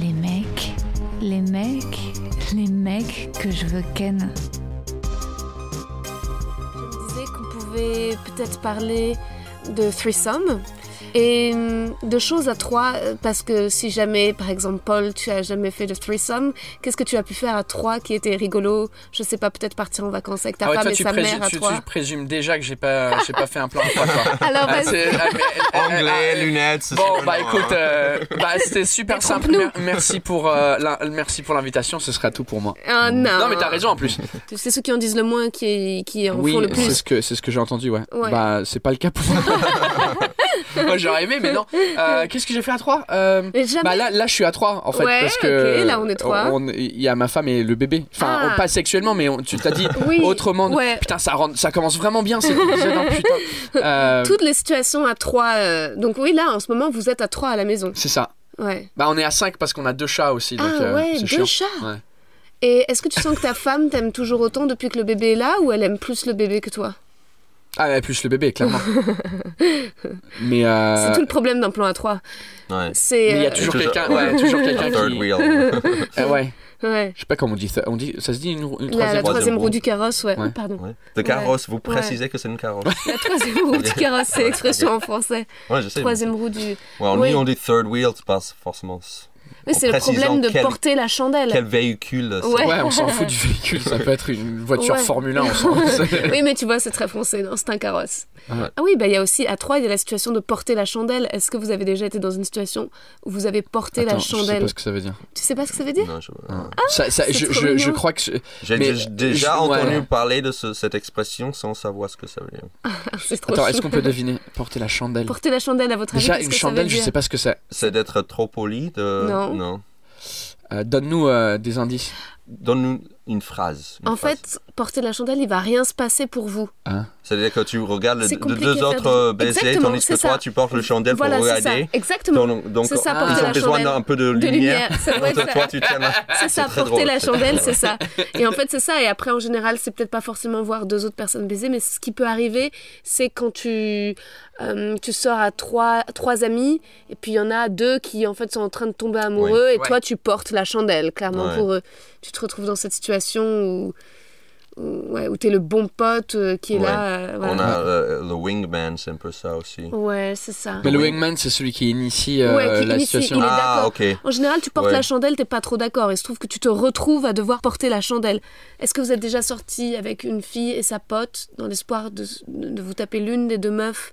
Les mecs, les mecs, les mecs que je veux ken. Je me disais qu'on pouvait peut-être parler de threesome et hum, de choses à trois, euh, parce que si jamais, par exemple, Paul, tu as jamais fait de threesome, qu'est-ce que tu as pu faire à trois qui était rigolo? Je sais pas, peut-être partir en vacances avec ta Ah ouais, femme toi, et sa mère à tu, trois. tu présumes déjà que j'ai pas, j'ai pas fait un plan à trois, toi. Alors, Ah, c'est- ah, mais- ah, Anglais, ah, lunettes, c'est Bon, super bah écoute, hein. euh, bah, c'était super simple. Mer- Merci pour, euh, merci pour l'invitation, ce sera tout pour moi. Ah, non. Non, mais t'as raison en plus. C'est ceux qui en disent le moins qui, qui en oui, font le c'est plus. ce que, c'est ce que j'ai entendu, ouais. Ouais. Bah, c'est pas le cas pour moi. Moi, j'aurais aimé, mais non. Euh, qu'est-ce que j'ai fait à trois? Euh, Mais jamais? Bah là, là, je suis à trois en fait Ouais, parce que ok, là, on est trois. on- Il y a ma femme et le bébé. Enfin, Ah. on- pas sexuellement, mais on- tu t'as dit Oui, autrement. ouais. Putain, ça ça commence vraiment bien cet épisode. hein, putain. Euh, Toutes les situations à trois. euh, Donc oui, là, en ce moment, vous êtes à trois à la maison. C'est ça. Ouais. Bah, on est à 5 parce qu'on a deux chats aussi. Donc, ah euh, ouais, c'est deux chiant. chats. Ouais. Et est-ce que tu sens que ta femme t'aime toujours autant depuis que le bébé est là ou elle aime plus le bébé que toi? Ah, ouais, plus le bébé, clairement. mais euh, C'est tout le problème d'un plan à trois. Ouais. C'est. mais il y a euh, toujours toujours- quelqu'un ouais, toujours A quelqu'un third qui. wheel. Euh, ouais. ouais. Je sais pas comment on dit ça. On dit, ça se dit une, une La, la troisième. troisième roue roue. du carrosse, ouais. Ouais. Pardon. Ouais. De carrosse, vous précisez que c'est une carrosse. La troisième roue du carrosse, c'est l'expression en français. Ouais, je sais. Troisième roue du. Ouais, Oui. lui, on dit third wheel, c'est pas forcément. Oui, c'est le problème de quel- porter la chandelle. Quel véhicule c'est. Ouais. Ouais, on s'en fout du véhicule. Ça peut être une voiture Ouais. Formule 1. On s'en Oui, mais tu vois, c'est très français, non C'est un carrosse. Ouais. Ah oui, bah il y a aussi à trois, il y a la situation de porter la chandelle. Est-ce que vous avez déjà été dans une situation où vous avez porté Attends, la je sais chandelle pas ce que ça veut dire. Tu sais pas ce que ça veut dire Non, je- ça, ça, c'est je, trop je, je mignon. crois que. J'ai Mais, déjà entendu parler de ce- cette expression sans savoir ce que ça veut dire. Ah, C'est trop Attends, est-ce qu'on peut deviner Porter la chandelle? Porter la chandelle à votre avis Déjà, une que ça chandelle, je sais pas ce que c'est. C'est d'être trop poli de... Non. Euh, Donne-nous euh, des indices. Donne-nous une phrase. une En phrase. fait, porter la chandelle, il va rien se passer pour vous. C'est-à-dire que tu regardes le- de deux autres baiser, Exactement, tandis que toi, tu portes le chandelle voilà, pour c'est ça. regarder. Exactement. Donc, donc, ça, ils ont besoin d'un peu de De lumière. lumière, Donc, être toi, tu tiens là. C'est ça, porter drôle. la chandelle, c'est ça. Et en fait, c'est ça. Et après, en général, c'est peut-être pas forcément voir deux autres personnes baiser, mais ce qui peut arriver, c'est quand tu, euh, tu sors à trois, trois amis, et puis il y en a deux qui, en fait, sont en train de tomber amoureux, et Ouais. toi, tu portes la chandelle, clairement, pour eux. Tu te retrouves dans cette situation où, où, ouais, où t'es le bon pote euh, qui est Ouais. là. euh, voilà. On a euh, le wingman, c'est un peu ça aussi. Ouais, c'est ça. Mais le wingman, c'est celui qui initie euh, Ouais, qui la initie, situation. il est Ah. En général, tu portes Ouais. la chandelle, t'es pas trop d'accord. Il se trouve que tu te retrouves à devoir porter la chandelle. Est-ce que vous êtes déjà sorti avec une fille et sa pote dans l'espoir de, de vous taper l'une des deux meufs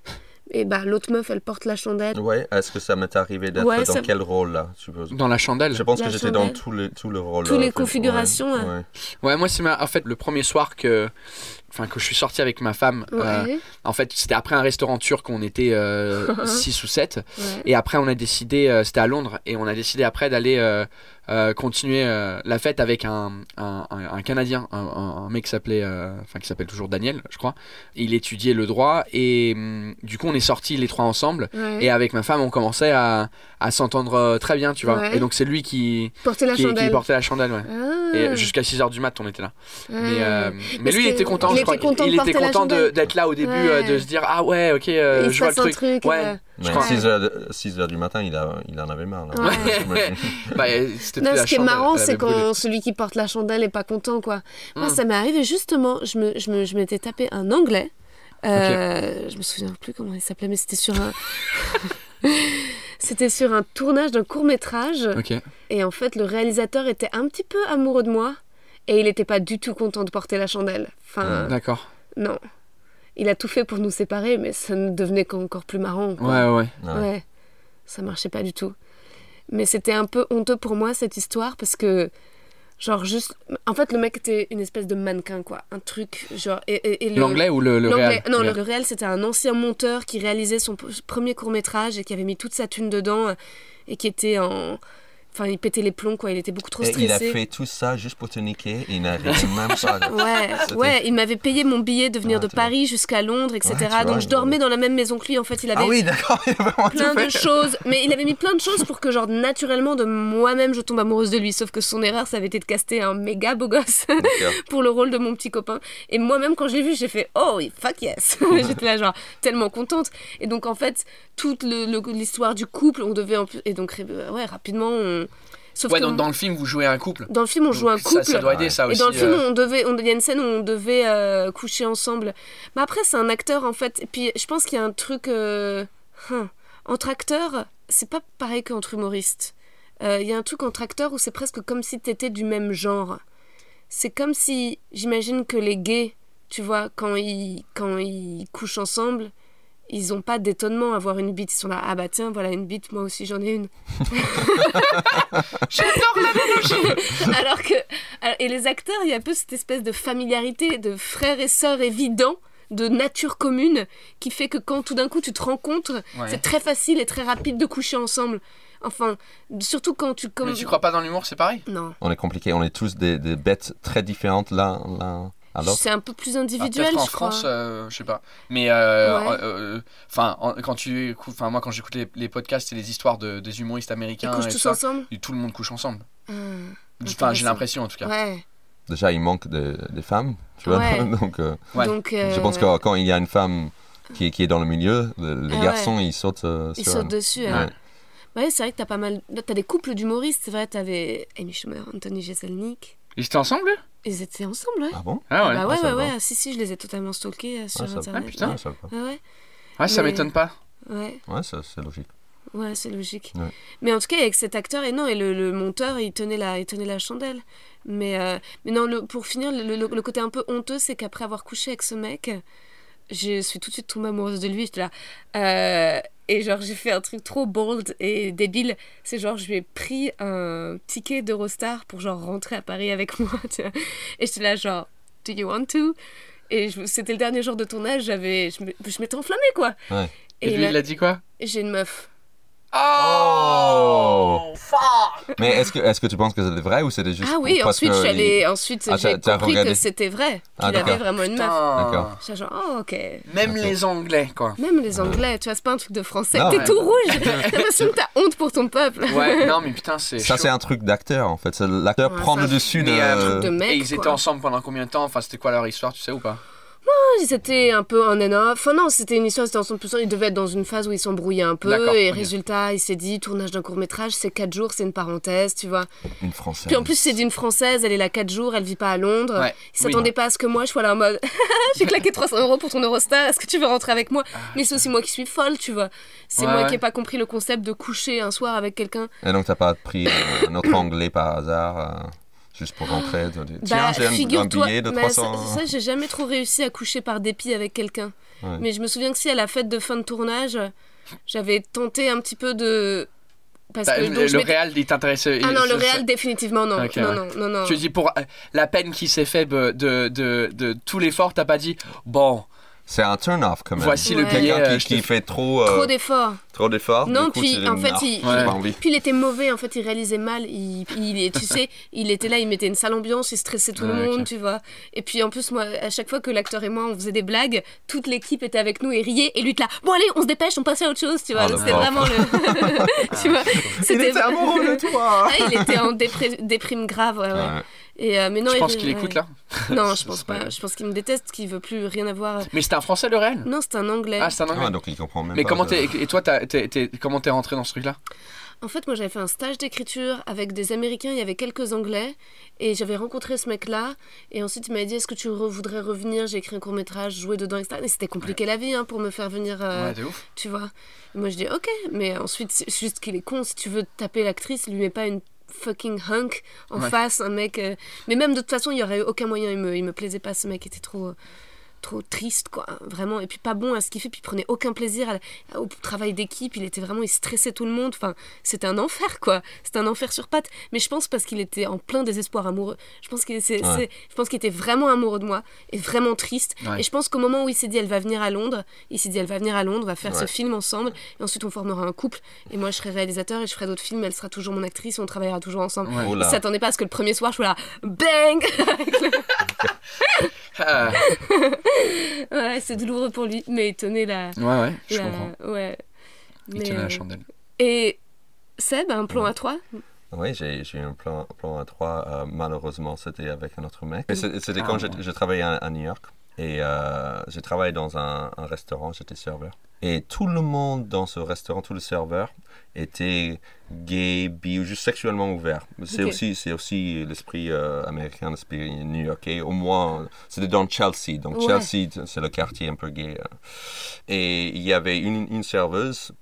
Et bah l'autre meuf, elle porte la chandelle. Ouais, est-ce que ça m'est arrivé d'être Ouais, dans ça- quel rôle là je suppose Dans la chandelle. Je pense La que j'étais dans chandelle. tous les, tous les rôles. Tous les euh, configurations, ouais, hein. ouais. Ouais, moi, c'est ma... en fait le premier soir que. Enfin, que je suis sorti avec ma femme. euh, en fait, c'était après un restaurant turc, on était 6 ou 7. ouais. Et après, on a décidé, euh, c'était à Londres, et on a décidé après d'aller euh, continuer euh, la fête avec un, un, un- un Canadien, un, mec qui s'appelait, euh, enfin qui s'appelle toujours Daniel, je crois. Il étudiait le droit, et hum, du coup, on est sortis les trois ensemble. ouais. Et avec ma femme, on commençait à, à s'entendre très bien, tu vois. Ouais. Et donc, c'est lui qui, Porter la qui, qui chandelle. portait la chandelle, ouais. Ah. Et jusqu'à 6h du mat, on était là. Ah. Mais, mais lui, il était content, il je était crois. content il était content d'être là au début, de se dire Ah ouais, ok, je vois le truc. truc. ouais. Euh, Je Mais crois. 6 heures, 6 heures du matin, il, a, il en avait marre. Là. Ouais. J'imagine. Bah, Non, ce qui est marrant, c'est quand celui qui porte la chandelle est pas content, quoi. Moi, Mm. ça m'est arrivé justement, je me, je me, je m'étais tapé un anglais Euh, Je me souviens plus comment il s'appelait, mais c'était sur un. c'était sur un tournage d'un court métrage. Et en fait, le réalisateur était un petit peu amoureux de moi. Et il n'était pas du tout content de porter la chandelle. Enfin, D'accord. non. Il a tout fait pour nous séparer, mais ça ne devenait qu'encore plus marrant. quoi. Ouais, ouais. Ouais. Ouais, ça marchait pas du tout. Mais c'était un peu honteux pour moi cette histoire parce que, genre, juste. En fait, le mec était une espèce de mannequin, quoi. Un truc, genre. Et, et- et le- L'anglais ou le, le réel? Non, Le- le, réel, c'était un ancien monteur qui réalisait son premier court-métrage et qui avait mis toute sa thune dedans euh, et qui était en. Enfin, il pétait les plombs, quoi. Il était beaucoup trop Et il a stressé. fait tout ça juste pour te niquer il n'arrive même pas. Ouais, ouais, il m'avait payé mon billet de venir Ah, de. Paris jusqu'à Londres, etc. Ouais, tu vois, Donc je dormais avait- dans la même maison que lui. En fait, il avait Ah oui, d'accord, il a vraiment tout plein de choses. Mais il avait mis plein de choses pour que, genre, naturellement, de moi-même, je tombe amoureuse de lui. Sauf que son erreur, ça avait été de caster un méga beau gosse pour le rôle de mon petit copain. Et moi-même, quand je l'ai vu, j'ai fait Oh, fuck yes J'étais là, genre, tellement contente. Et donc, en fait, toute l'histoire du couple, on devait. En plus... Et donc, euh, ouais, rapidement, on. Sauf Ouais, que dans, on- dans le film, vous jouez un couple. dans le film, on joue un couple. Ça, ça doit aider, ça Et aussi. dans le film, euh, on devait, on- il y a une scène où on devait euh, coucher ensemble. Mais après, c'est un acteur en fait. Et puis, je pense qu'il y a un truc euh, hein, entre acteurs, c'est pas pareil qu'entre humoristes. Il y a un truc entre acteurs où c'est presque comme si t'étais du même genre. C'est comme si, j'imagine que les gays, tu vois, quand ils, quand ils couchent ensemble, ils ont pas d'étonnement à avoir une bite. Ils sont là, ah bah tiens, voilà une bite, moi aussi j'en ai une. J'adore l'analogie Alors que. Et les acteurs, il y a un peu cette espèce de familiarité, de frères et sœurs évidents, de nature commune, qui fait que quand tout d'un coup tu te rencontres, Ouais. c'est très facile et très rapide de coucher ensemble. Enfin, surtout quand tu. Comme... Mais tu crois pas dans l'humour, c'est pareil? Non. On est compliqué, on est tous des, des bêtes très différentes l'un l'un à l'autre. C'est un peu plus Ah, individuel, en je crois. France, euh, je sais pas. Mais euh, Ouais. euh, enfin, en- quand tu écoutes, enfin moi quand j'écoute les, les podcasts et les histoires de, des humoristes Ils américains couchent et tous ça, ensemble tout le monde couche ensemble. Ah, j'ai l'impression en tout cas. Ouais. Déjà, il manque de- des femmes, tu vois. Ouais. Donc, euh, Ouais. Donc, je pense que quand il y a une femme qui, qui est dans le milieu, le- les Ah garçons, ils sautent euh, Ils sur sautent dessus. Ouais. hein. Ouais, c'est vrai que t'as pas mal. T'as des couples d'humoristes, c'est vrai. T'avais Amy Schumer, Anthony Jeselnik. Ils étaient ensemble Ils étaient ensemble, ouais. Ah bon? Ah ouais. bah ouais, Ah, ouais, va. ouais. Si, si, je les ai totalement stalkés euh, sur Ah, ça. Internet. Ah, putain. Ah, ça va pas. Ouais, ouais. Ouais, ça Mais- m'étonne pas. Ouais, Ouais, ça, c'est logique. ouais, c'est logique. Ouais. Mais en tout cas, avec cet acteur, et non, et le, le monteur, il tenait la, il tenait la chandelle. Mais, euh, mais non, le- pour finir, le, le- le côté un peu honteux, c'est qu'après avoir couché avec ce mec, je suis tout de suite tombée amoureuse de lui. J'étais là. euh, et genre, j'ai fait un truc trop bold et débile. C'est genre, je lui ai pris un ticket d'Eurostar pour genre rentrer à Paris avec moi. tu vois. Et j'étais là, genre, do you want to? Et c'était le dernier jour de tournage, j'avais, je m'étais enflammée quoi. Ouais. Et, Et lui, là- il a dit quoi? J'ai une meuf. Oh, Mais est-ce que, est-ce que tu penses que c'était vrai ou c'était juste Ah oui, parce ensuite, que je suis il- allée, ensuite Ah, j'ai compris regardé. que c'était vrai, Ah, qu'il avait d'accord. vraiment une meuf. D'accord. J'étais genre, oh ok. Même les Anglais, quoi. Même les Anglais, tu vois, c'est pas un truc de français. T'es ouais. tout rouge. T'as l'impression que t'as honte pour ton peuple. Ouais, non, mais putain, c'est. Ça, c'est un truc d'acteur en fait. C'est L'acteur Ouais, prend le dessus de. Mais, truc de mec. Et ils étaient ensemble pendant combien de temps? Enfin, c'était quoi leur histoire, tu sais ou pas? C'était un peu un and off. Enfin non, c'était une histoire, c'était ensemble plus Ils devaient être dans une phase où ils s'embrouillaient un peu. D'accord, Et résultat, il s'est dit, tournage d'un court métrage, c'est 4 jours, c'est une parenthèse, tu vois. Une française. Puis en plus, c'est d'une française, elle est là 4 jours, elle vit pas à Londres. Ouais, Il s'attendait pas à ce que moi, je sois là en mode j'ai claqué 300 euros pour ton Eurostar, est-ce que tu veux rentrer avec moi? Mais c'est aussi moi qui suis folle, tu vois. C'est Ah. Ouais, moi ouais. qui ai pas compris le concept de coucher un soir avec quelqu'un. Et donc, t'as pas pris euh, un autre anglais par hasard euh, juste pour rentrer tu dis, Tiens, Bah, j'ai un- un, billet de mais 300. ça, ça, j'ai jamais trop réussi à coucher par dépit avec quelqu'un. Ouais. Mais je me souviens que si à la fête de fin de tournage, j'avais tenté un petit peu de. Parce Bah, que Le, donc, le réel, il t'intéressait Ah non, il- le réel, définitivement non. Ok, non, ouais. non, non, non. Tu dis pour euh, la peine qui s'est fait de, de, de, de tout l'effort, t'as pas dit bon, C'est un turn-off quand même. Voici le Quelqu'un billet, euh, qui, qui fait trop, euh, Trop d'efforts. trop d'efforts. Non, coup, puis en fait, il, Ouais. envie. Puis il était mauvais, en fait, il réalisait mal. Il, il, tu sais, il était là, il mettait une sale ambiance, il stressait tout le monde, tu vois. Et puis en plus, moi, à chaque fois que l'acteur et moi, on faisait des blagues, toute l'équipe était avec nous et riait. Et lui, était là, bon, allez, on se dépêche, on passe à autre chose, tu vois. Oh, le C'était vraiment le. tu vois, c'était. de toi. Ah, il était en déprime grave, ouais, ouais. Ouais. Et, euh, mais non, je pense qu'il ouais. écoute là. Non, je pense pas. Je pense qu'il me déteste, qu'il veut plus rien avoir. Mais c'était un français le réel Non, c'est un anglais. Ah, c'est un anglais. Ah, donc il comprend même mais pas. comment ça. t'es, et toi, t'as- t'es- t'es- comment t'es rentré dans ce truc là En fait, moi, j'avais fait un stage d'écriture avec des Américains, il y avait quelques Anglais, et j'avais rencontré ce mec-là, et ensuite il m'a dit, est-ce que tu re- voudrais revenir? J'ai écrit un court-métrage, jouer dedans, etc. Et c'était compliqué la vie hein, pour me faire venir, euh, Ouais, de ouf. tu vois. Et moi, je dis, ok, mais ensuite, c'est juste qu'il est con, si tu veux taper l'actrice, lui mets pas une fucking hunk en Ouais. face, un mec... euh, Mais même de toute façon, il y aurait eu aucun moyen, il me, il me plaisait pas, ce mec était trop... trop triste quoi vraiment et puis pas bon à ce qu'il fait puis il prenait aucun plaisir à- au travail d'équipe il était vraiment il stressait tout le monde enfin c'était un enfer quoi c'était un enfer sur pattes mais je pense parce qu'il était en plein désespoir amoureux je pense qu'il Ouais. était vraiment amoureux de moi et vraiment triste Ouais. et je pense qu'au moment où il s'est dit elle va venir à Londres il s'est dit elle va venir à Londres on va faire ce film ensemble et ensuite on formera un couple et moi je serai réalisateur et je ferai d'autres films elle sera toujours mon actrice et on travaillera toujours ensemble. Oh il là. s'attendait pas à ce que le premier soir je sois là bang Ah, ouais c'est douloureux pour lui mais il tenait la, ouais, ouais, je la- comprends. ouais Il Mais, tenait la euh, chandelle. Et Seb, un plan à trois? Oui, j'ai j'ai eu un plan, plan à trois. euh, malheureusement, c'était avec un autre mec. C'était Ah, quand ouais. j'ai- je travaillais à, à New York. Et euh, j'ai travaillé dans un, un restaurant, j'étais serveur. Et tout le monde dans ce restaurant, tous les serveurs, étaient gays, bi ou juste sexuellement ouverts. C'est aussi, c'est aussi l'esprit euh, américain, l'esprit new-yorkais. Au moins, c'était dans Chelsea. Donc Ouais. Chelsea, c'est le quartier un peu gay. euh. Et il y avait une, une serveuse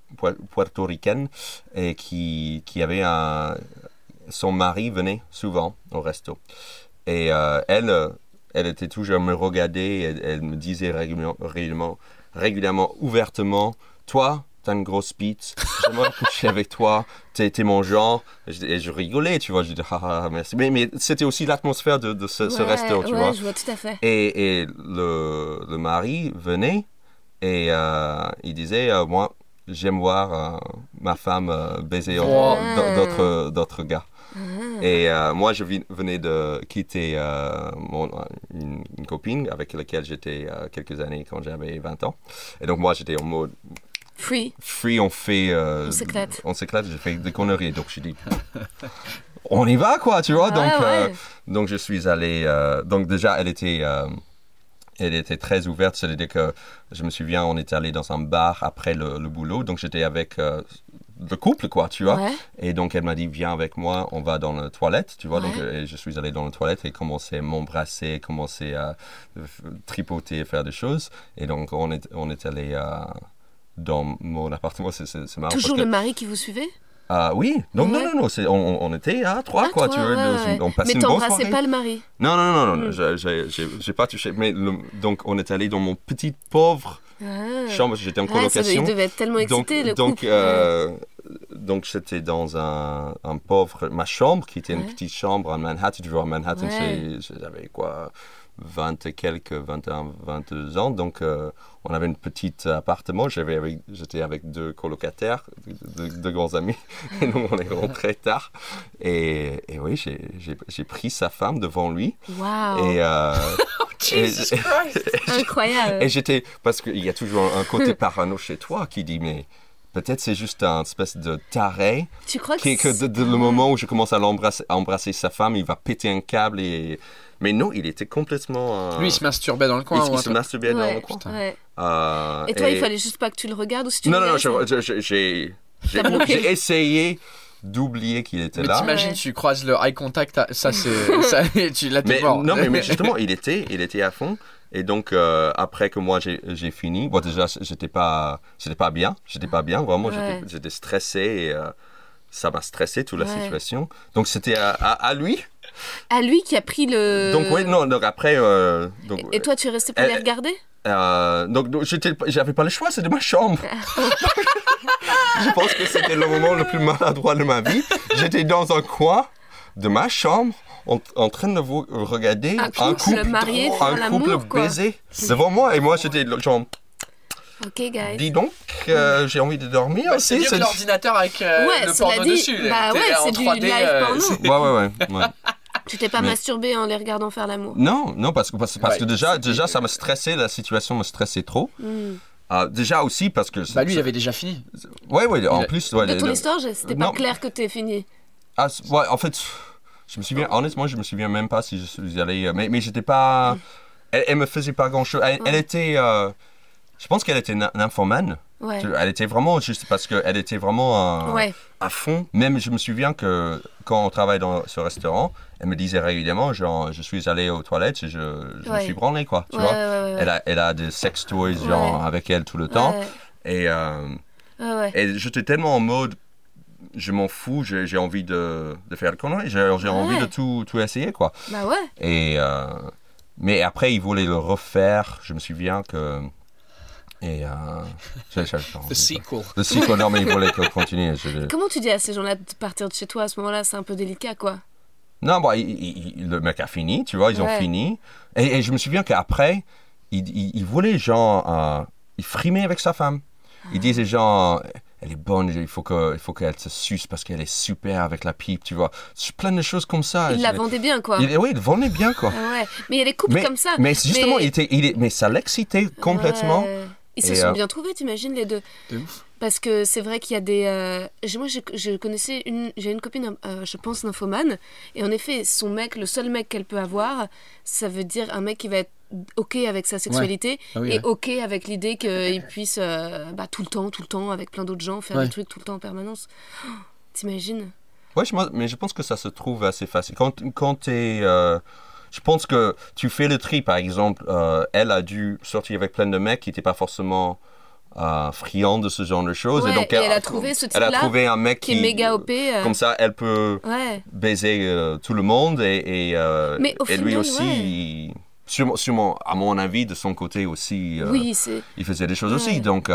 et qui, qui avait un... Son mari venait souvent au resto. Et euh, elle, elle était toujours à me regarder. Elle, elle me disait régulièrement, régulièrement, régulièrement, ouvertement, toi, t'as une grosse bite. J'aimerais coucher avec toi. T'es mon genre. Et je, et je rigolais, tu vois. Je disais, ah, ah, merci. Mais, mais c'était aussi l'atmosphère de, de ce, ce Ouais, resto, tu ouais, vois. je vois tout à fait. Et, et le, le mari venait et euh, il disait euh, Moi, j'aime voir euh, ma femme baiser d'autres gars. Ah. Et euh, moi, je venais de quitter euh, mon, une, une copine avec laquelle j'étais euh, quelques années quand j'avais 20 ans. Et donc, moi, j'étais en mode Free. free, on fait. On s'éclate. On s'éclate, j'ai fait des conneries. Donc, je dis On y va, quoi, tu vois. Ouais, donc, ouais. donc, je suis allé. donc, déjà, elle était. elle était très ouverte, c'est-à-dire que je me souviens, on était allé dans un bar après le, le boulot, donc j'étais avec euh, le couple, quoi, tu vois. Ouais. Et donc elle m'a dit, viens avec moi, on va dans la toilette, tu vois. Donc Ouais. euh, je suis allé dans la toilette et commencé à m'embrasser, commencer à tripoter, faire des choses. Et donc on est, on est allé euh, dans mon appartement, c'est marrant. Toujours le que, mari qui vous suivait? Ah oui, donc Ouais. non, non, non, on, on était à trois, Ah, quoi, toi, tu vois. ouais, une- on passait Mais une bonne soirée. pas le mari? Non, non, non, non, non, Mm. j'ai- pas touché. Mais le- donc on est allé dans mon petit pauvre Ah. chambre, j'étais en Ah, ça, il devait être tellement Donc, excité, le donc, euh, donc j'étais dans un, un pauvre, ma chambre qui était une petite chambre à Manhattan. Tu vois, à Manhattan, Ouais. j'avais quoi, 20 et quelques, 21, 22 ans. Donc euh, on avait un petit appartement. J'avais avec- J'étais avec deux colocataires, deux, deux grands amis. Et nous, on est rentrés tard. Et, et oui, j'ai- pris sa femme devant lui. Waouh Et, euh, Jesus Christ Incroyable et j'étais, parce qu'il y a toujours un côté parano chez toi qui dit, mais peut-être c'est juste un espèce de taré, Tu crois que que le moment où je commence à l'embrasser, à embrasser sa femme, il va péter un câble et... Mais non, il était complètement... euh, Lui, il se masturbait dans le coin. il se masturbait dans le coin. ouais. Euh, Et toi, il fallait juste pas que tu le regardes ou si tu Non, non, non, j'ai essayé d'oublier qu'il était Mais là. t'imagines, Ouais. tu croises le eye contact, ça c'est. ça, tu l'as Mais, mort. non, mais, mais justement, il était, il était à fond. Et donc, euh, après que moi j'ai fini, bon, déjà, j'étais pas, pas bien. J'étais pas bien, vraiment, Ouais. j'étais- stressé et euh, ça m'a stressé toute la Ouais. situation. Donc, c'était à, à- à lui. À lui qui a pris le... Donc, oui, non, donc après. euh, donc, Et toi, tu es resté pour les regarder? donc, donc, j'avais pas le choix, c'était ma chambre. Je pense que c'était le moment le plus maladroit de ma vie. J'étais dans un coin de ma chambre en, en train de vous regarder Un couple marié drôle, faire un couple baiser devant moi. Et moi, j'étais genre, Ok, guys. dis donc, euh, j'ai envie de dormir Bah, c'est mieux que l'ordinateur avec euh, Ouais, le porno dit, dessus. bah ouais, c'est du 3D, live euh, porno. Ouais, ouais, ouais. ouais. Tu t'es pas Mais- masturbé en les regardant faire l'amour? Non, non, parce que, parce, parce Ouais, que déjà, déjà, ça me stressait, la situation me stressait trop. Hmm. Ah, déjà aussi parce que. Bah lui, il avait déjà fini. Ouais, ouais, en plus. ouais, De ton le- histoire, c'était pas Non. clair que t'es fini. Ah, ouais, en fait, je me souviens, honnêtement, je me souviens même pas si je suis allé. euh, Mais, mais j'étais pas. Elle, elle me faisait pas grand chose. Elle, elle était. euh, je pense qu'elle était ny- nymphomane. Ouais. Elle était vraiment juste parce qu'elle était vraiment euh, Ouais. à fond. Même je me souviens que quand on travaille dans ce restaurant, elle me disait régulièrement, genre, je suis allé aux toilettes et je, je me suis branlé, quoi. Tu vois. Elle, a, elle a des sex toys, genre, avec elle tout le temps. Et, euh, et j'étais tellement en mode, je m'en fous, j'ai j'ai envie de, de faire le connerie, j'ai j'ai envie Ouais. de tout, tout essayer, quoi. Bah ouais. Et, euh, mais après, il voulait le refaire, je me souviens que... Et... Euh, The sequel. le sequel, non, mais il voulait que continue. je- Comment tu dis à ces gens-là de partir de chez toi à ce moment-là? C'est un peu délicat, quoi. Non, bon, il- il- le mec a fini, tu vois, ils ont Ouais. fini. Et, et je me souviens qu'après, il, il, il voulait, genre, euh, il frimait avec sa femme. Ah. Il disait, genre, elle est bonne, il faut que- il faut qu'elle se suce parce qu'elle est super avec la pipe, tu vois. C'est Plein de choses comme ça. Il la vendait bien, quoi. il- oui, il vendait bien, quoi. Ah ouais. Mais il y a des couples mais, comme ça. mais justement, Mais- il était, il est- mais ça l'excitait complètement. Ouais. Ils se sont euh, bien trouvés, t'imagines, les deux De ouf. Parce que c'est vrai qu'il y a des. euh, Moi, j'ai- je connaissais une. J'ai une copine, euh, je pense, nymphomane. Et en effet, son mec, le seul mec qu'elle peut avoir, ça veut dire un mec qui va être OK avec sa sexualité Ah oui, et ouais. OK avec l'idée qu'il puisse, euh, bah, tout le temps, tout le temps, avec plein d'autres gens, faire Ouais. des trucs tout le temps en permanence. Oh, T'imagines? Ouais, je, mais je pense que ça se trouve assez facile. Quand, quand tu es. je pense que tu fais le tri, par exemple, euh, elle a dû sortir avec plein de mecs qui n'étaient pas forcément euh, friands de ce genre de choses. Ouais, donc, et elle a trouvé ce Elle a trouvé un mec Qui est méga OP. euh, Comme ça, elle peut Ouais. baiser euh, tout le monde et, et, euh, Mais et lui aussi, ouais. il- sûrement, sûrement, à mon avis, de son côté aussi, Oui, il faisait des choses aussi. Donc,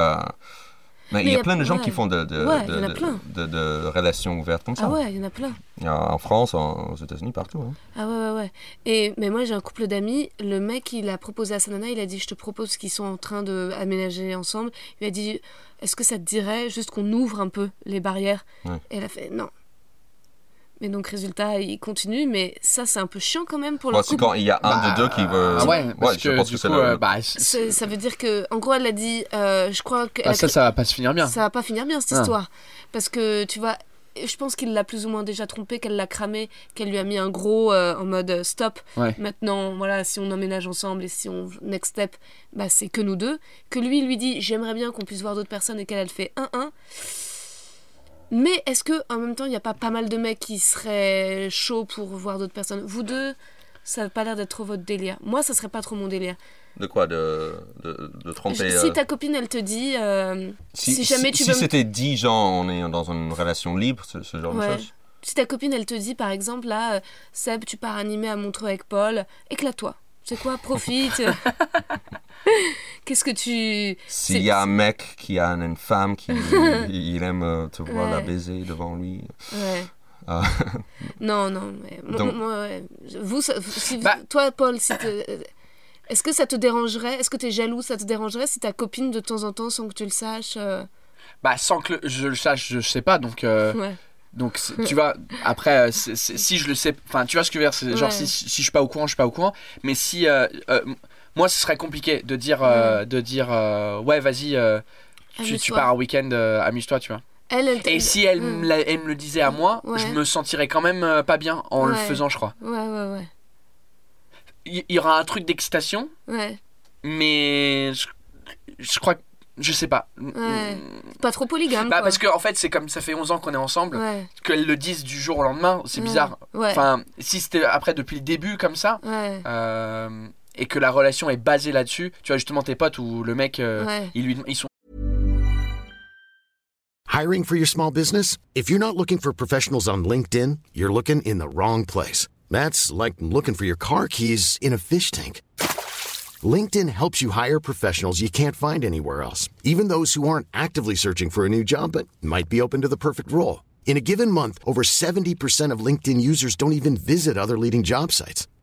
mais, il y a plein de gens ouais. qui font de, de, Ouais, de- relations ouvertes comme ça. Ah ouais, il y en a plein. En France, en- aux États-Unis, partout. hein. Ah ouais, ouais, ouais. Et, mais moi, j'ai un couple d'amis. Le mec, il a proposé à sa nana, il a dit Je te propose qu'ils sont en train d'aménager ensemble. Il a dit Est-ce que ça te dirait juste qu'on ouvre un peu les barrières? Ouais. Et elle a fait Non. Mais donc, résultat, il continue. Mais ça, c'est un peu chiant quand même pour le c'est couple. quand il y a un Bah, des deux qui veut. Ah ouais, parce je que pense du que c'est coup, le- euh, bah, c'est- C'est- Ça veut dire que, en gros, elle a dit euh, Je crois que. bah, ça, ça va pas se finir bien. Ça va pas finir bien cette Ah. histoire. Parce que tu vois, je pense qu'il l'a plus ou moins déjà trompé, qu'elle l'a cramé, qu'elle lui a mis un gros euh, en mode stop. Ouais. Maintenant, voilà, si on emménage ensemble et si on next step, bah c'est que nous deux. Que lui lui dit j'aimerais bien qu'on puisse voir d'autres personnes et qu'elle elle fait 1-1. Mais est-ce que en même temps il n'y a pas pas mal de mecs qui seraient chauds pour voir d'autres personnes? Vous deux, ça n'a pas l'air d'être trop votre délire. Moi, ça serait pas trop mon délire. De quoi? De, de, de tromper. Si euh, ta copine elle te dit euh, si, si jamais tu si veux c'était 10 gens, on est dans une relation libre, ce, ce genre Ouais. de choses. Si ta copine, elle te dit, par exemple, là, euh, Seb, tu pars animer à Montreux avec Paul, éclate-toi. C'est quoi, profite. Qu'est-ce que tu. S'il y a un mec qui a une femme qui il aime euh, te voir la baiser devant lui. Ouais. Ah. Non, non, mais. moi- Donc- moi, ouais. Vous, si- Bah- toi, Paul, si te- Est-ce que ça te dérangerait Est-ce que tu es jaloux Ça te dérangerait si ta copine, de temps en temps, sans que tu le saches euh, Bah, sans que je le sache, je sais pas. Donc, euh, Ouais. donc tu vois, après, euh, si je le sais, enfin, tu vois ce que je veux dire, genre Ouais. si, si je suis pas au courant, je suis pas au courant. Mais si, euh, euh, moi, ce serait compliqué de dire, euh, de dire, euh, ouais, vas-y, euh, tu, pars un week-end, amuse-toi, tu vois. Elle, elle Et si elle, Mm. me la- elle me le disait à moi, Ouais. je me sentirais quand même euh, pas bien en le Ouais. faisant, je crois. Ouais, ouais, ouais. Il il y, aura un truc d'excitation, Ouais. mais je, je crois que, je sais pas. Ouais. Pas trop polygame. Bah, quoi. parce que en fait, c'est comme ça fait 11 ans qu'on est ensemble, Ouais. qu'elles le disent du jour au lendemain, c'est Ouais. bizarre. Ouais. Enfin, si c'était après depuis le début comme ça, Ouais. euh, et que la relation est basée là-dessus, tu vois justement tes potes où le mec, euh, Ouais. ils, lui, ils sont Hiring for your small business? If you're not looking for professionals on LinkedIn, you're looking in the wrong place. That's like looking for your car keys in a fish tank. LinkedIn helps you hire professionals you can't find anywhere else, even those who aren't actively searching for a new job but might be open to the perfect role. In a given month, over 70% of LinkedIn users don't even visit other leading job sites.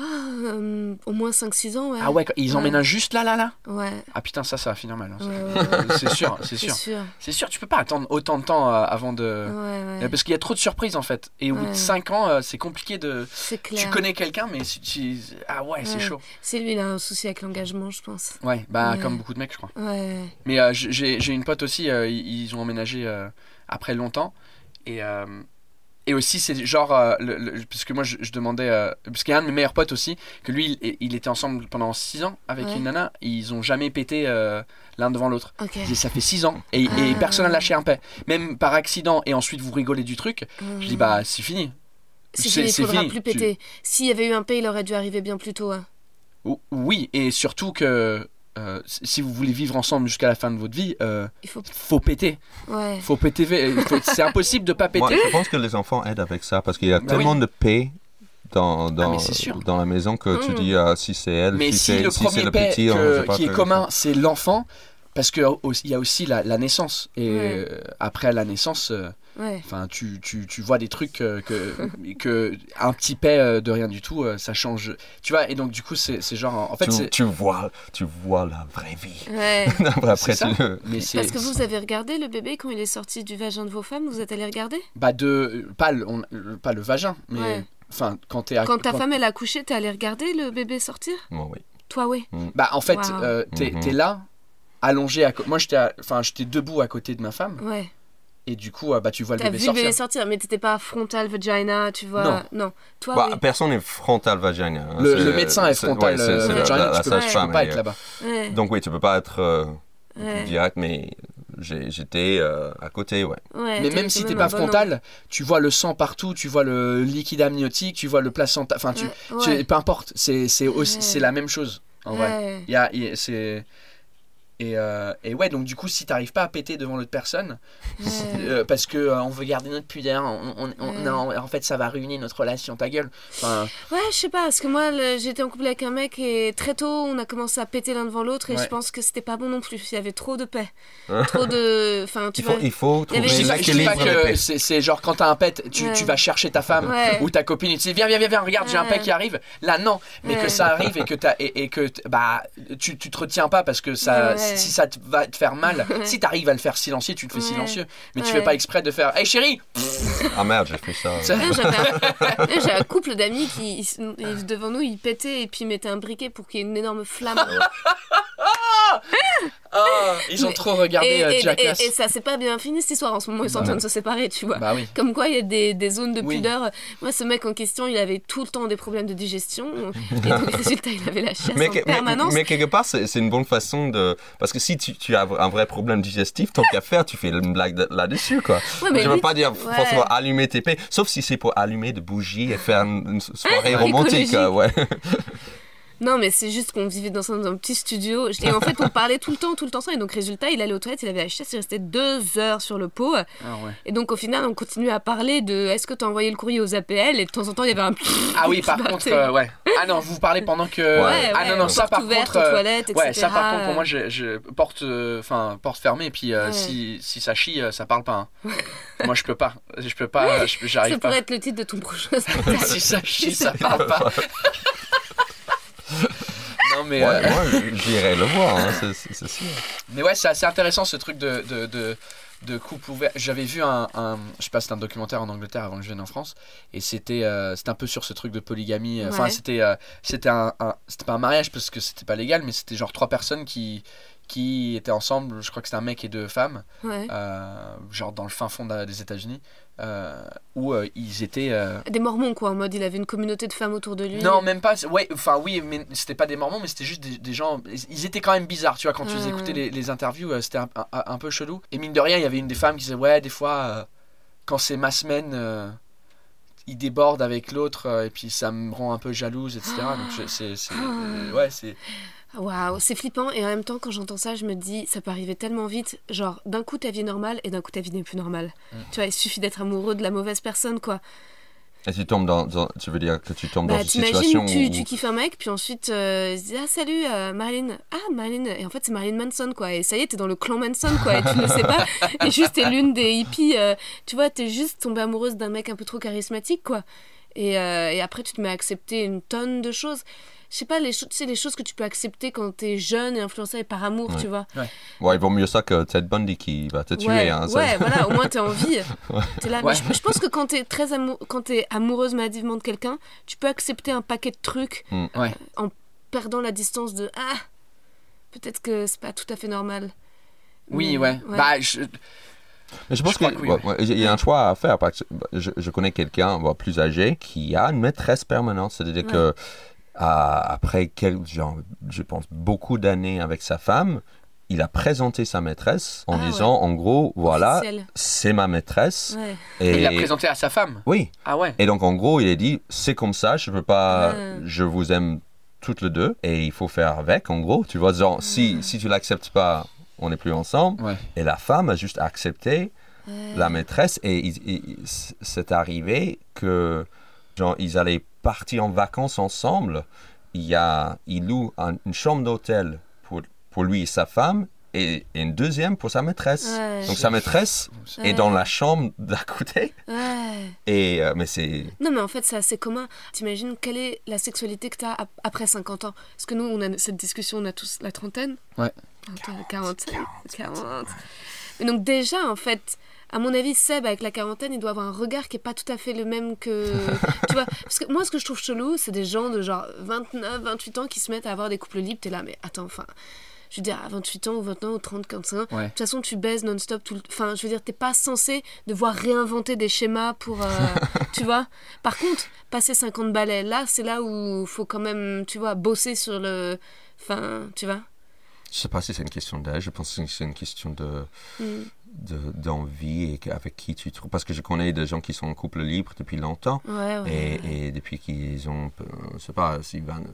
Euh, au moins 5-6 ans, ouais. Ah ouais, ils Ouais. emménagent juste là, là, là Ouais. Ah putain, ça, ça va finir mal. hein. Ouais, ouais, ouais. c'est sûr, c'est sûr. sûr. C'est sûr, tu peux pas attendre autant de temps euh, avant de. Ouais, ouais. Parce qu'il y a trop de surprises en fait. Et au bout de Ouais. 5 ans, euh, c'est compliqué de. C'est clair. Tu connais quelqu'un, mais si tu. Ah ouais, c'est Ouais. chaud. C'est lui, il a un souci avec l'engagement, je pense. Ouais, bah Ouais. comme beaucoup de mecs, je crois. Ouais. Mais euh, j'ai une pote aussi, euh, ils ont emménagé après longtemps. Et, et aussi, c'est genre, euh, le, le- parce que moi je, je demandais, euh, parce qu'il y a un de mes meilleurs potes aussi, que lui, il, il était ensemble pendant 6 ans avec Ouais. une nana, et ils ont jamais pété euh, l'un devant l'autre. Ça fait 6 ans, et, et Ah. personne n'a lâché un paix. Même par accident, et ensuite vous rigolez du truc, je dis, bah c'est fini. C'est fini, il faudra fini. plus péter. S'il y avait eu un paix, il aurait dû arriver bien plus tôt. hein. Ou- Oui, et surtout que euh, si vous voulez vivre ensemble jusqu'à la fin de votre vie, euh, Il faut. faut péter. Ouais. Faut péter. faut- C'est impossible de pas péter. Moi, je pense que les enfants aident avec ça parce qu'il y a Bah tellement oui. de paix dans, dans, Ah, dans la maison que tu Mm. dis ah, si c'est elle, Mais si, si c'est le si premier le petit, que- pas qui est commun, c'est l'enfant, parce que au- il y a aussi la, la naissance. Et Ouais. euh, après la naissance, euh, Ouais. enfin, tu, tu, tu vois des trucs euh, que, que un petit paix euh, de rien du tout, euh, ça change. Tu vois, et donc du coup, c'est c'est genre. En fait, tu, tu vois, tu vois la vraie vie. Ouais. Après, ça. Mais. Parce que vous avez regardé le bébé quand il est sorti du vagin de vos femmes, vous êtes allé regarder? Bah, de. Pas le, on- pas le vagin, mais. Ouais. Enfin, quand à. Quand ta femme elle a accouché, t'es allé regarder le bébé sortir? Bon, oui. Toi, oui. Bah, en fait, Wow. euh, t'es Mhm. t'es là, allongé à côté. Moi, j'étais à- enfin, j'étais debout à côté de ma femme, Ouais. Et du coup, euh, bah, tu vois le T'as bébé vu le sortir. bébé sortir, mais t'étais pas frontal vagina, tu vois. Non. Toi, Bah, oui. Personne n'est frontal vagina. hein. Le, médecin est frontal ouais, euh, c'est la- vagina, la tu peux, tu peux pas être euh, là-bas. Ouais. Donc oui, tu peux pas être euh, Ouais. direct, mais j'étais euh, à côté, ouais. Ouais, Mais même si t'es pas frontal, tu vois le sang partout, tu vois le liquide amniotique, tu vois le placenta, enfin tu, Ouais, tu- ouais. peu importe, c'est c'est aussi Ouais. c'est la même chose en vrai. Ouais. Il y a, il y a- c'est et, euh, et ouais donc du coup si t'arrives pas à péter devant l'autre personne Ouais. euh, parce que euh, on veut garder notre pudeur, on, on- on- Ouais. non, en fait ça va ruiner notre relation, ta gueule. Enfin, Ouais, je sais pas, parce que moi, j'étais en couple avec un mec et très tôt, on a commencé à péter l'un devant l'autre et Ouais. je pense que c'était pas bon non plus. Il y avait trop de paix. trop de. Enfin, tu Il faut, vois. il faut trouver je pas, je que c'est c'est genre quand t'as un pet, tu, Ouais. tu vas chercher ta femme Ouais. ou ta copine et tu dis viens viens viens, viens regarde j'ai un pet qui arrive. Là non, mais Ouais. que ça arrive et que t'as et, et que bah tu, tu te retiens pas parce que ça Si ça te va te faire mal, si t'arrives à le faire silencieux, tu te fais Ouais. silencieux. Mais tu fais pas exprès de faire hey chérie. Ah merde, j'ai fait ça. J'ai un couple d'amis qui, ils- ils- devant nous, ils pétaient et puis ils mettaient un briquet pour qu'il y ait une énorme flamme. Ah, ils ont trop regardé et, euh, et- Jackass. et- et ça, c'est pas bien fini cette histoire. En ce moment, ils sont en train de se séparer, tu vois. Bah oui. Comme quoi, il y a des, des zones de Oui. pudeur. Moi, ce mec en question, il avait tout le temps des problèmes de digestion. Et donc, résultat, il avait la chasse Mais, en mais- permanence. mais quelque part, c'est c'est une bonne façon de. Parce que si tu, tu as un vrai problème digestif, tant qu'à faire, tu fais une blague de- là-dessus, quoi. Ouais, mais je veux lui, pas dire ouais. forcément allumer tes paix, sauf si c'est pour allumer des bougies et faire une, une soirée Ah, romantique, euh, ouais. Non, mais c'est juste qu'on vivait dans un, dans un petit studio. Et en fait, on parlait tout le temps, tout le temps ça. Et donc, résultat, il allait aux toilettes, il avait la chasse, il restait deux heures sur le pot. Ah ouais. Et donc, au final, on continuait à parler de est-ce que tu as envoyé le courrier aux APL Et de temps en temps, il y avait un. Ah oui, par contre, euh, ouais. Ah non, vous parlez pendant que. Ouais, ah ouais, non, non, ça porte par ouverte contre. aux euh, toilettes, Ouais, ça par contre, pour moi, je, je porte, euh, enfin, porte fermée, et puis euh, Ouais. si, si ça chie, ça parle pas. hein. moi, je peux pas. Je peux pas, je- Ça j'arrive pas. pourrait être le titre de ton prochain spectacle. si ça chie, ça parle pas. non, mais. Ouais, euh, moi, j'irai le voir, hein, c'est- sûr. Mais ouais, c'est assez intéressant ce truc de, de, de, de couple ouvert. J'avais vu un, un- je sais pas, c'était un documentaire en Angleterre avant que je vienne en France, et c'était euh, c'était un peu sur ce truc de polygamie. Enfin, Ouais. c'était euh, c'était un, un- c'était pas un mariage parce que c'était pas légal, mais c'était genre trois personnes qui qui étaient ensemble. Je crois que c'était un mec et deux femmes, Ouais. euh, genre dans le fin fond de- des États-Unis, euh, où euh, ils étaient. Des mormons, quoi, en mode il avait une communauté de femmes autour de lui. non, même pas. Ouais, enfin oui, mais c'était pas des mormons, mais c'était juste des, des gens. Ils étaient quand même bizarres, tu vois. Quand tu les écoutais les, les interviews, c'était un, un- un peu chelou. Et mine de rien, il y avait une des femmes qui disait ouais, des fois, quand c'est ma semaine, il déborde avec l'autre, et puis ça me rend un peu jalouse, etc. Donc c'est, ouais, c'est. Waouh, c'est flippant. Et en même temps, quand j'entends ça, je me dis, ça peut arriver tellement vite. Genre, d'un coup, ta vie est normale et d'un coup, ta vie n'est plus normale. Mm. Tu vois, il suffit d'être amoureux de la mauvaise personne, quoi. Et tu tombes dans, dans- tu veux dire que tu tombes dans Bah, une situation tu, où... tu kiffes un mec, puis ensuite, euh, dit, ah, salut, euh, Marilyn. Ah, Marilyn. Et en fait, c'est Marilyn Manson, quoi. Et ça y est, t'es dans le clan Manson, quoi. Et tu ne le sais pas. Et juste, t'es l'une des hippies. euh, tu vois, t'es juste tombée amoureuse d'un mec un peu trop charismatique, quoi. Et, euh, et après, tu te mets à accepter une tonne de choses. Je sais pas, les, cho- tu sais, les choses que tu peux accepter quand t'es jeune et influencé par amour, Ouais. tu vois. Ouais, il vaut mieux ça que Ted Bundy qui va te tuer. ouais, hein, ça- ouais, voilà, au moins t'es en vie. T'es là. Mais Ouais. je, je pense que quand t'es très amou- quand t'es amoureuse maladivement de quelqu'un, tu peux accepter un paquet de trucs Ouais. en perdant la distance de ah, peut-être que c'est pas tout à fait normal. Oui, Mais, ouais. Bah, je- Mais je pense qu'il que oui, ouais. y a un choix à faire. Parce que je, je connais quelqu'un plus âgé qui a une maîtresse permanente. C'est-à-dire Ouais. que à- après, quel, genre, je pense, beaucoup d'années avec sa femme, il a présenté sa maîtresse en Ah, ouais. disant, en gros, voilà, c'est ma maîtresse. Ouais. Et Il l'a présenté à sa femme. oui. Ah ouais. Et donc, en gros, il a dit, c'est comme ça, je veux pas, Ouais. je vous aime toutes les deux, et il faut faire avec, en gros. Tu vois, genre, si, si tu l'acceptes pas, on n'est plus ensemble. Ouais. Et la femme a juste accepté la maîtresse, et il- il- c'est arrivé que, genre, ils allaient partir en vacances ensemble. Il, y a, il loue un- une chambre d'hôtel pour, pour lui et sa femme, et, et une deuxième pour sa maîtresse. Ouais. Donc, sa maîtresse est dans la chambre d'à côté. Ouais. Et, euh, mais c'est. Non, mais en fait, c'est assez commun. T'imagines quelle est la sexualité que t'as ap- après 50 ans? Parce que nous, on a cette discussion, on a tous la trentaine. Ouais. Ah, toi, 40. 40. Mais donc, déjà, en fait, à mon avis, Seb, avec la quarantaine, il doit avoir un regard qui est pas tout à fait le même que. tu vois? Parce que moi, ce que je trouve chelou, c'est des gens de genre 29, 28 ans qui se mettent à avoir des couples libres. T'es là, mais attends, enfin. Je veux dire, à 28 ans ou 29 ou 30, 45 ans, Ouais. de toute façon, tu baises non-stop tout le Enfin, je veux dire, t'es pas censé devoir réinventer des schémas pour. euh, tu vois Par contre, passer 50 balais, là, c'est là où faut quand même, tu vois, bosser sur le. Enfin, tu vois Je sais pas si c'est une question d'âge, je pense que c'est une question de Mm. De- d'envie et avec qui tu trouves. Parce que je connais des gens qui sont en couple libre depuis longtemps Ouais, ouais. et, et depuis qu'ils ont, euh, je sais pas, si vingt-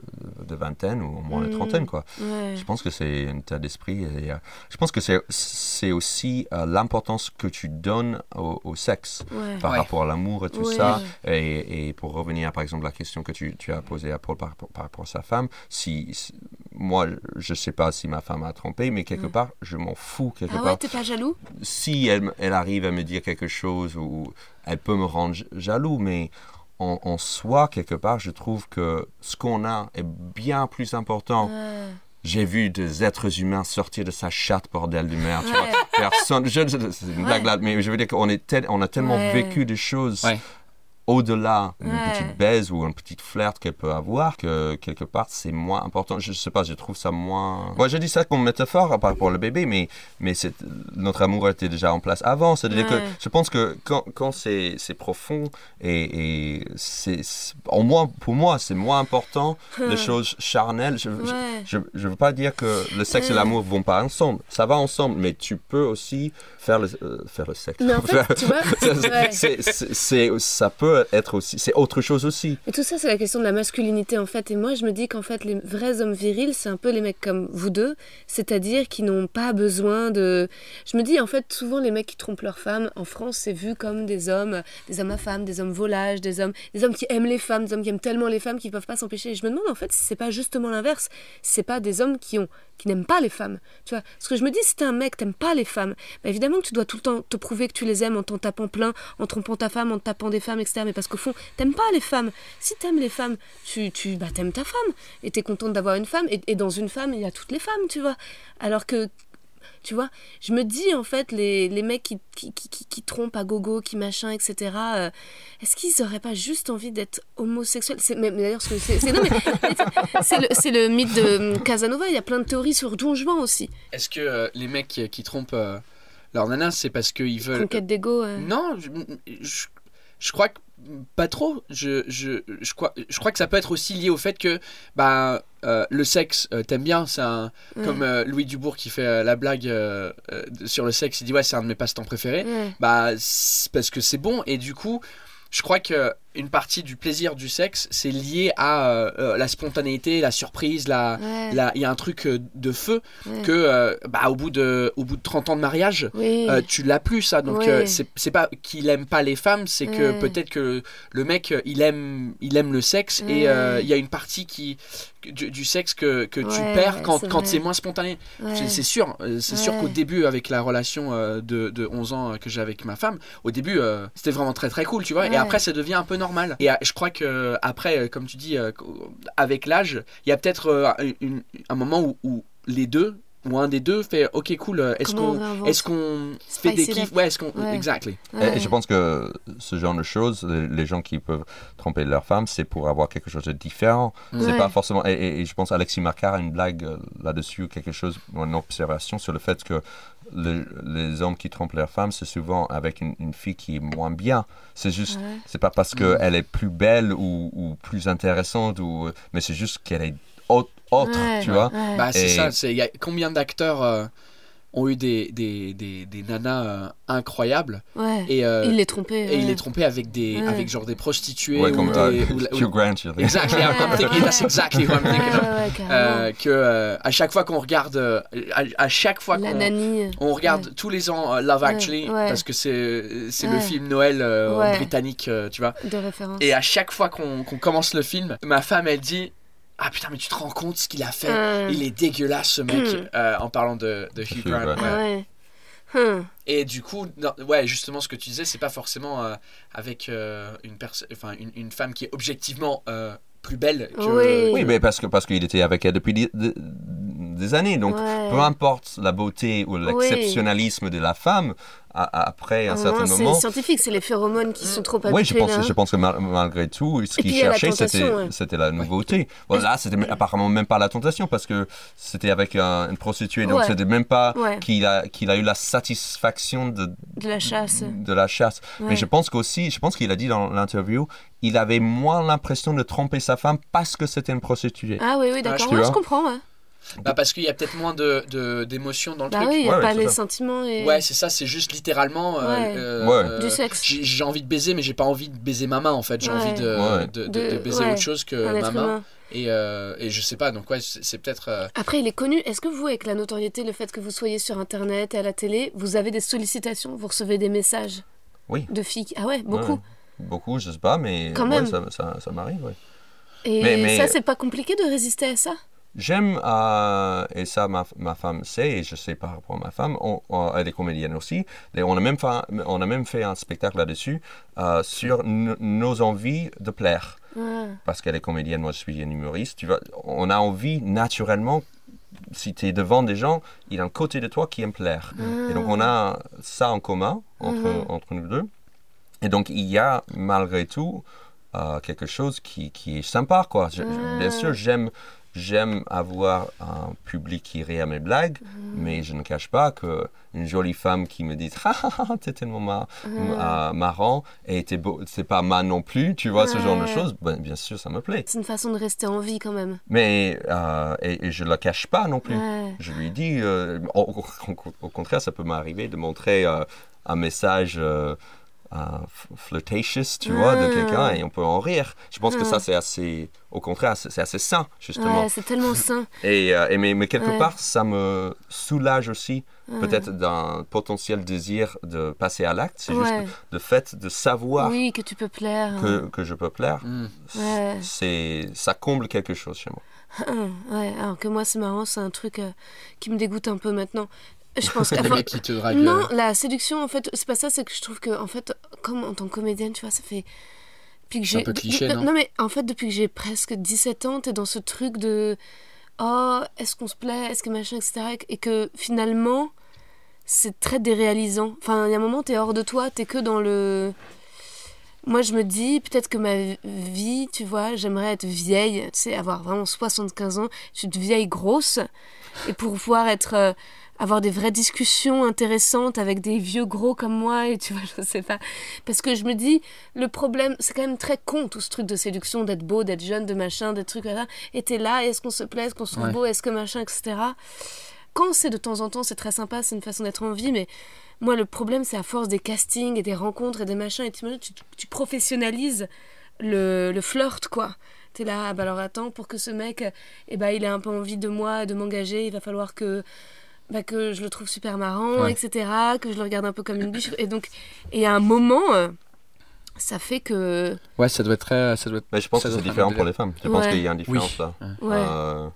de vingtaine ou au moins Mm. une trentaine, quoi. Ouais. Je pense que c'est un état d'esprit. et, euh, je pense que c'est c'est aussi euh, l'importance que tu donnes au, au sexe Ouais. par Ouais. rapport à l'amour et tout Ouais. ça. Et, et pour revenir, par exemple, à la question que tu, tu as posée à Paul par, rapport- par rapport à sa femme, si, si- moi, je sais pas si ma femme a trompé, mais quelque part, je m'en fous quelque Ah ouais, part. t'es pas jaloux? Si elle, elle arrive à me dire quelque chose ou elle peut me rendre jaloux, mais en, en soi, quelque part, je trouve que ce qu'on a est bien plus important. Ouais. J'ai vu des êtres humains sortir de sa chatte, bordel de merde. tu Ouais. vois. Personne, je- je- c'est une blague Ouais. là, mais je veux dire qu'on est tel- on a tellement Ouais. vécu des choses Ouais. Au-delà d'une Ouais. petite baise ou une petite flirt qu'elle peut avoir, que quelque part c'est moins important. Je sais pas, je trouve ça moins. Moi, je dis ça comme métaphore par rapport au bébé, mais, mais notre amour était déjà en place avant. C'est-à-dire Ouais. que je pense que quand, quand c'est, profond et, c'est, pour moi, c'est moins important les choses charnelles. Je, Ouais. je, je veux pas dire que le sexe et Ouais. l'amour vont pas ensemble. Ça va ensemble, mais tu peux aussi faire le, euh, faire le sexe. Mais en fait, tu vois, ça peut être aussi, c'est autre chose aussi. Et tout ça, c'est la question de la masculinité, en fait. Et moi, je me dis qu'en fait, les vrais hommes virils, c'est un peu les mecs comme vous deux, c'est-à-dire qui n'ont pas besoin de... Je me dis, en fait, souvent, les mecs qui trompent leurs femmes, en France, c'est vu comme des hommes, des hommes à femmes, des hommes volages, des hommes, des hommes qui aiment les femmes, des hommes qui aiment tellement les femmes qu'ils peuvent pas s'empêcher. Et je me demande, en fait, si c'est pas justement l'inverse, si c'est pas des hommes qui ont qui n'aiment pas les femmes. Tu vois, ce que je me dis, si t'es un mec, t'aimes pas les femmes, bah évidemment que tu dois tout le temps te prouver que tu les aimes en t'en tapant plein, en trompant ta femme, en tapant des femmes, etc. Mais parce qu'au fond, t'aimes pas les femmes. Si t'aimes les femmes, tu, tu bah, t'aimes ta femme. Et t'es contente d'avoir une femme. Et, et dans une femme, il y a toutes les femmes, tu vois. Alors que, tu vois, je me dis, en fait, les, les mecs qui, qui, qui, trompent à gogo, qui machin, etc., euh, est-ce qu'ils auraient pas juste envie d'être homosexuels? C'est mais, mais d'ailleurs, c'est, c'est, le, c'est le mythe de hum, Casanova. Il y a plein de théories sur Don Juan aussi. Est-ce que euh, les mecs qui, qui trompent euh, leur nana, c'est parce qu'ils veulent. Conquête d'ego. euh. Non, je, je, je crois que pas trop. Je, je, je, crois, je crois que ça peut être aussi lié au fait que bah, euh, le sexe, euh, t'aimes bien. C'est un, Ouais. comme euh, Louis Dubourg qui fait la blague sur le sexe. Il dit Ouais, c'est un de mes passe-temps préférés. Ouais. Bah, parce que c'est bon. Et du coup, je crois que une partie du plaisir du sexe, c'est lié à euh, euh, la spontanéité, la surprise, la. Ouais. Il y a un truc euh, de feu Ouais. que euh, bah, au, bout de, au bout de 30 ans de mariage, Oui. euh, tu l'as plus ça donc Ouais. c'est pas qu'il aime pas les femmes c'est que peut-être que le mec il aime il aime le sexe et il y a une partie qui du, du sexe que, que tu perds quand c'est quand c'est moins spontané c'est sûr c'est sûr qu'au début avec la relation de, de 11 ans que j'ai avec ma femme au début c'était vraiment très très cool tu vois et après ça devient un peu normal et euh, je crois que après euh, comme tu dis euh, avec l'âge il y a peut-être euh, un moment où, où les deux où un des deux fait ok cool euh, est-ce qu'on réinvente est-ce qu'on fait des kiffs ouais est-ce qu'on Ouais. exactly Ouais. Et je pense que ce genre de choses, les, gens qui peuvent tromper leur femme, c'est pour avoir quelque chose de différent. C'est Ouais. pas forcément. Et, et- et je pense Alexis Marcard a une blague euh, là-dessus, quelque chose, une observation sur le fait que le- les hommes qui trompent leur femme, c'est souvent avec une, une fille qui est moins bien. C'est juste, Ouais. c'est pas parce qu'elle est plus belle ou, ou plus intéressante, ou, mais c'est juste qu'elle est autre, autre, Ouais. tu vois. Ouais. bah c'est Et- ça c'est il y a combien d'acteurs euh, ont eu des des, des, des nanas euh, incroyables Ouais. et euh, il l'est trompé. et il les trompait avec des Ouais. avec genre des prostituées Ouais, ou comme des, euh, ou ou- Hugh Grant. exactly I'm, I'm thinking that's exactly what I'm Ouais, thinking of. ouais, ouais, carrément. Euh, que euh, à chaque fois qu'on regarde euh, à, à chaque fois qu'on on regarde Ouais. tous les ans euh, Love Ouais, Actually ouais. parce que c'est c'est le film Noël euh, Ouais. britannique euh, tu vois De référence. et à chaque fois qu'on qu'on commence le film ma femme elle dit ah putain mais tu te rends compte ce qu'il a fait? Euh. il est dégueulasse ce mec Mm. euh, en parlant de, de Hugh Grant ouais. Ah ouais. Hum. Et du coup, non, ouais, justement, ce que tu disais, c'est pas forcément euh, avec euh, une, enfin, une, une femme qui est objectivement euh, plus belle que. Oui. Oui, mais parce que parce qu'il était avec elle depuis des, des- années. Donc, Ouais. peu importe la beauté ou l'exceptionnalisme de la femme, après un un certain moment. C'est scientifique, c'est les phéromones qui sont trop habitués. Oui, je pense, je pense que mal- malgré tout, ce Et qu'il puis il y a la cherchait, tentation, c'était ouais. la nouveauté. Bon, là, c'était apparemment même pas la tentation parce que c'était avec un- une prostituée. Donc, Ouais. c'était même pas Ouais. qu'il a, qu'il a eu la satisfaction de, De la chasse. de la chasse. Mais je pense qu'aussi, je pense qu'il a dit dans l'interview, il avait moins l'impression de tromper sa femme parce que c'était une prostituée. Ah oui, oui, d'accord. je comprends. Bah, parce qu'il y a peut-être moins de, de- d'émotions dans le Bah truc. oui, il n'y a Ouais, pas les ça. sentiments et. Ouais, c'est ça, c'est juste littéralement. euh, Ouais. euh, Ouais. euh, Du sexe. J'ai, envie de baiser, mais j'ai pas envie de baiser ma main en fait. J'ai Ouais. envie de, Ouais. de, de- De- de baiser ouais. autre chose que ma main. humain. Et, euh, et je sais pas, donc ouais, c'est, c'est peut-être. euh, Après, il est connu. Est-ce que vous, avec la notoriété, le fait que vous soyez sur Internet et à la télé, vous avez des sollicitations? Vous recevez des messages Oui. de filles? Ah ouais, beaucoup. Ouais. Beaucoup, je sais pas, mais Quand ouais, même. ça, ça, ça m'arrive. ouais. Et Mais- mais- ça, c'est pas compliqué de résister à ça? J'aime, euh, et ça ma, ma femme sait, et je sais par rapport à ma femme, on, on- elle est comédienne aussi, et on a même fait, un- on a même fait un spectacle là-dessus euh, sur nos envies de plaire. Ouais. Parce qu'elle est comédienne, moi je suis un humoriste, tu vois, on a envie naturellement, si tu es devant des gens, il y a un côté de toi qui aime plaire. Et donc on a ça en commun entre, Mhm. entre nous deux. Et donc il y a malgré tout euh, quelque chose qui, qui est sympa, quoi. Je- bien Ah. sûr, j'aime j'aime avoir un public qui rit à mes blagues, mais je ne cache pas que une jolie femme qui me dit ah ah, ah, t'es tellement mar- euh, marrant et t'es beau, c'est pas mal non plus, tu vois ce genre de choses. Ben, bien sûr, ça me plaît. C'est une façon de rester en vie quand même. Mais euh, et, et je le cache pas non plus. Ouais. Je lui dis, euh, au, au- au contraire, ça peut m'arriver de montrer euh, un message flirtatious, tu vois, de Ah. quelqu'un et on peut en rire. Je pense que Ah. ça, c'est assez, au contraire, c'est assez sain, justement. Ouais, c'est tellement sain. Et, euh, et mais, mais quelque Ouais. part, ça me soulage aussi, Ouais. peut-être d'un potentiel désir de passer à l'acte. C'est Ouais. juste le fait de savoir Oui, que tu peux plaire. que, que je peux plaire. Ouais. C'est, ça comble quelque chose chez moi. Ouais, alors que moi, c'est marrant, c'est un truc euh, qui me dégoûte un peu maintenant. Je pense qu'avant- mecs qui te draguent. Non, euh, la séduction, en fait, c'est pas ça, c'est que je trouve que, en fait, comme en tant que comédienne, tu vois, ça fait. Depuis que C'est un j'ai. peu cliché, de- non mais en fait, depuis que j'ai presque 17 ans, t'es dans ce truc de. Oh, est-ce qu'on se plaît Est-ce que machin, etc. Et que finalement, c'est très déréalisant. Enfin, il y a un moment, t'es hors de toi, t'es que dans le. Moi, je me dis, peut-être que ma vie, tu vois, j'aimerais être vieille, tu sais, avoir vraiment 75 ans, je suis une vieille grosse, et pour pouvoir être, euh, avoir des vraies discussions intéressantes avec des vieux gros comme moi, et tu vois, je sais pas. Parce que je me dis, le problème, c'est quand même très con, tout ce truc de séduction, d'être beau, d'être jeune, de machin, des trucs là. Et t'es là, est-ce qu'on se plaît, est-ce qu'on se trouve Ouais. beau, est-ce que machin, etc. Quand c'est de temps en temps, c'est très sympa, c'est une façon d'être en vie, mais moi, le problème, c'est à force des castings et des rencontres et des machins, et t'imagines, tu, tu professionnalises le, le flirt, quoi. T'es là, ah bah alors attends, pour que ce mec, eh ben, il ait un peu envie de moi de m'engager, il va falloir que, bah, que je le trouve super marrant, Ouais. etc., que je le regarde un peu comme une biche. Et donc, et à un moment, euh, ça fait que... Ouais, ça doit être très. Ça doit être... Mais je pense Ça que c'est différent pour les femmes. Je pense qu'il y a une différence Oui. là. Ouais. Euh,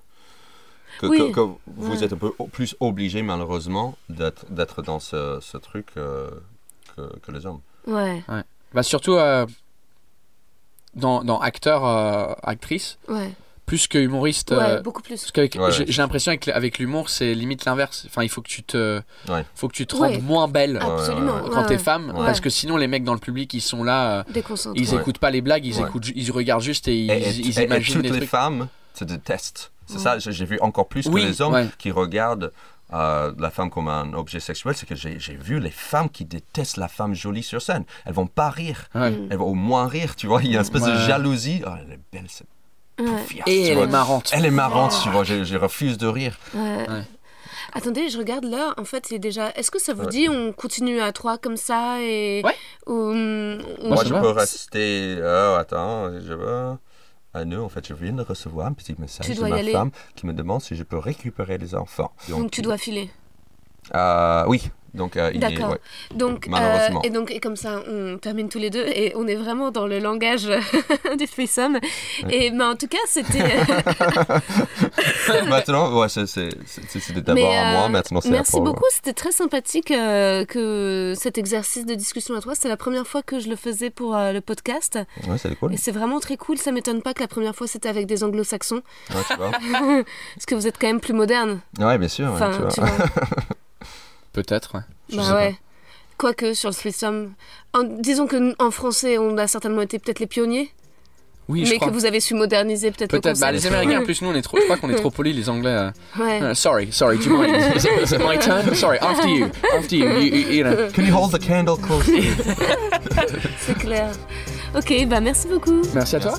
que, Oui. que- que vous Ouais. êtes un peu plus obligé malheureusement d'être dans ce, ce truc euh, que, que les hommes. Ouais, Bah, surtout euh, dans, dans acteur, euh, actrice, ouais. Plus que humoriste. Ouais, euh, beaucoup plus. parce qu'avec, Ouais, j'ai, l'impression avec, avec l'humour, c'est limite l'inverse. Enfin, il faut que tu te, Ouais. faut que tu te Ouais. rendes moins belle Absolument. quand ouais, t'es femme, Ouais. parce que sinon les mecs dans le public, ils sont là, euh, ils Ouais. écoutent pas les blagues, ils Ouais. écoutent, ils regardent juste et ils, Et, et- ils et- et imaginent toutes les femmes se détestent. C'est ça, j'ai vu encore plus Oui, que les hommes ouais. qui regardent euh, la femme comme un objet sexuel. C'est que j'ai j'ai vu les femmes qui détestent la femme jolie sur scène. Elles vont pas rire. Ouais. Mm. Elles vont au moins rire, tu vois. Il y a une espèce de jalousie. Oh, elle est belle, cette Et elle vois. est marrante. Elle est marrante, tu vois. Je, je refuse de rire. Ouais. Ouais. Attendez, je regarde l'heure. En fait, il est déjà. Est-ce que ça vous Ouais. dit on continue à trois comme ça et Ouais. ou, on- Moi, je peux rester. Oh, attends, je veux. À nous, en fait, je viens de recevoir un petit message de ma aller. femme qui me demande si je peux récupérer les enfants. donc tu dois filer. Euh, oui, donc euh, il est. D'accord. ouais. Donc euh, Malheureusement. et donc et comme ça on termine tous les deux et on est vraiment dans le langage du threesome. Et mais en tout cas c'était. maintenant, ouais, c'était d'abord à moi, euh, maintenant c'est à Merci beaucoup, c'était très sympathique euh, que cet exercice de discussion à toi. C'est la première fois que je le faisais pour euh, le podcast Ouais, c'est cool. et c'est vraiment très cool. Ça m'étonne pas que la première fois c'était avec des anglo-saxons Ouais, tu vois. parce que vous êtes quand même plus moderne. Ouais, bien sûr. ouais, Enfin, tu vois. tu vois. Peut-être. ouais. Je sais Bah pas. ouais. Quoique sur le threesome, en- disons que en français on a certainement été peut-être les pionniers, Oui, je mais crois. que vous avez su moderniser peut-être le Peut-être. Bah, les Américains, en plus, nous, on est trop. Je crois qu'on est trop polis, les Anglais. euh. Ouais. Uh, sorry, sorry. Do you mind? Is it, is it my turn? Sorry, after you. After you. You, you, you know. Can you hold the candle close? C'est clair. Ok, bah merci beaucoup. Merci à toi.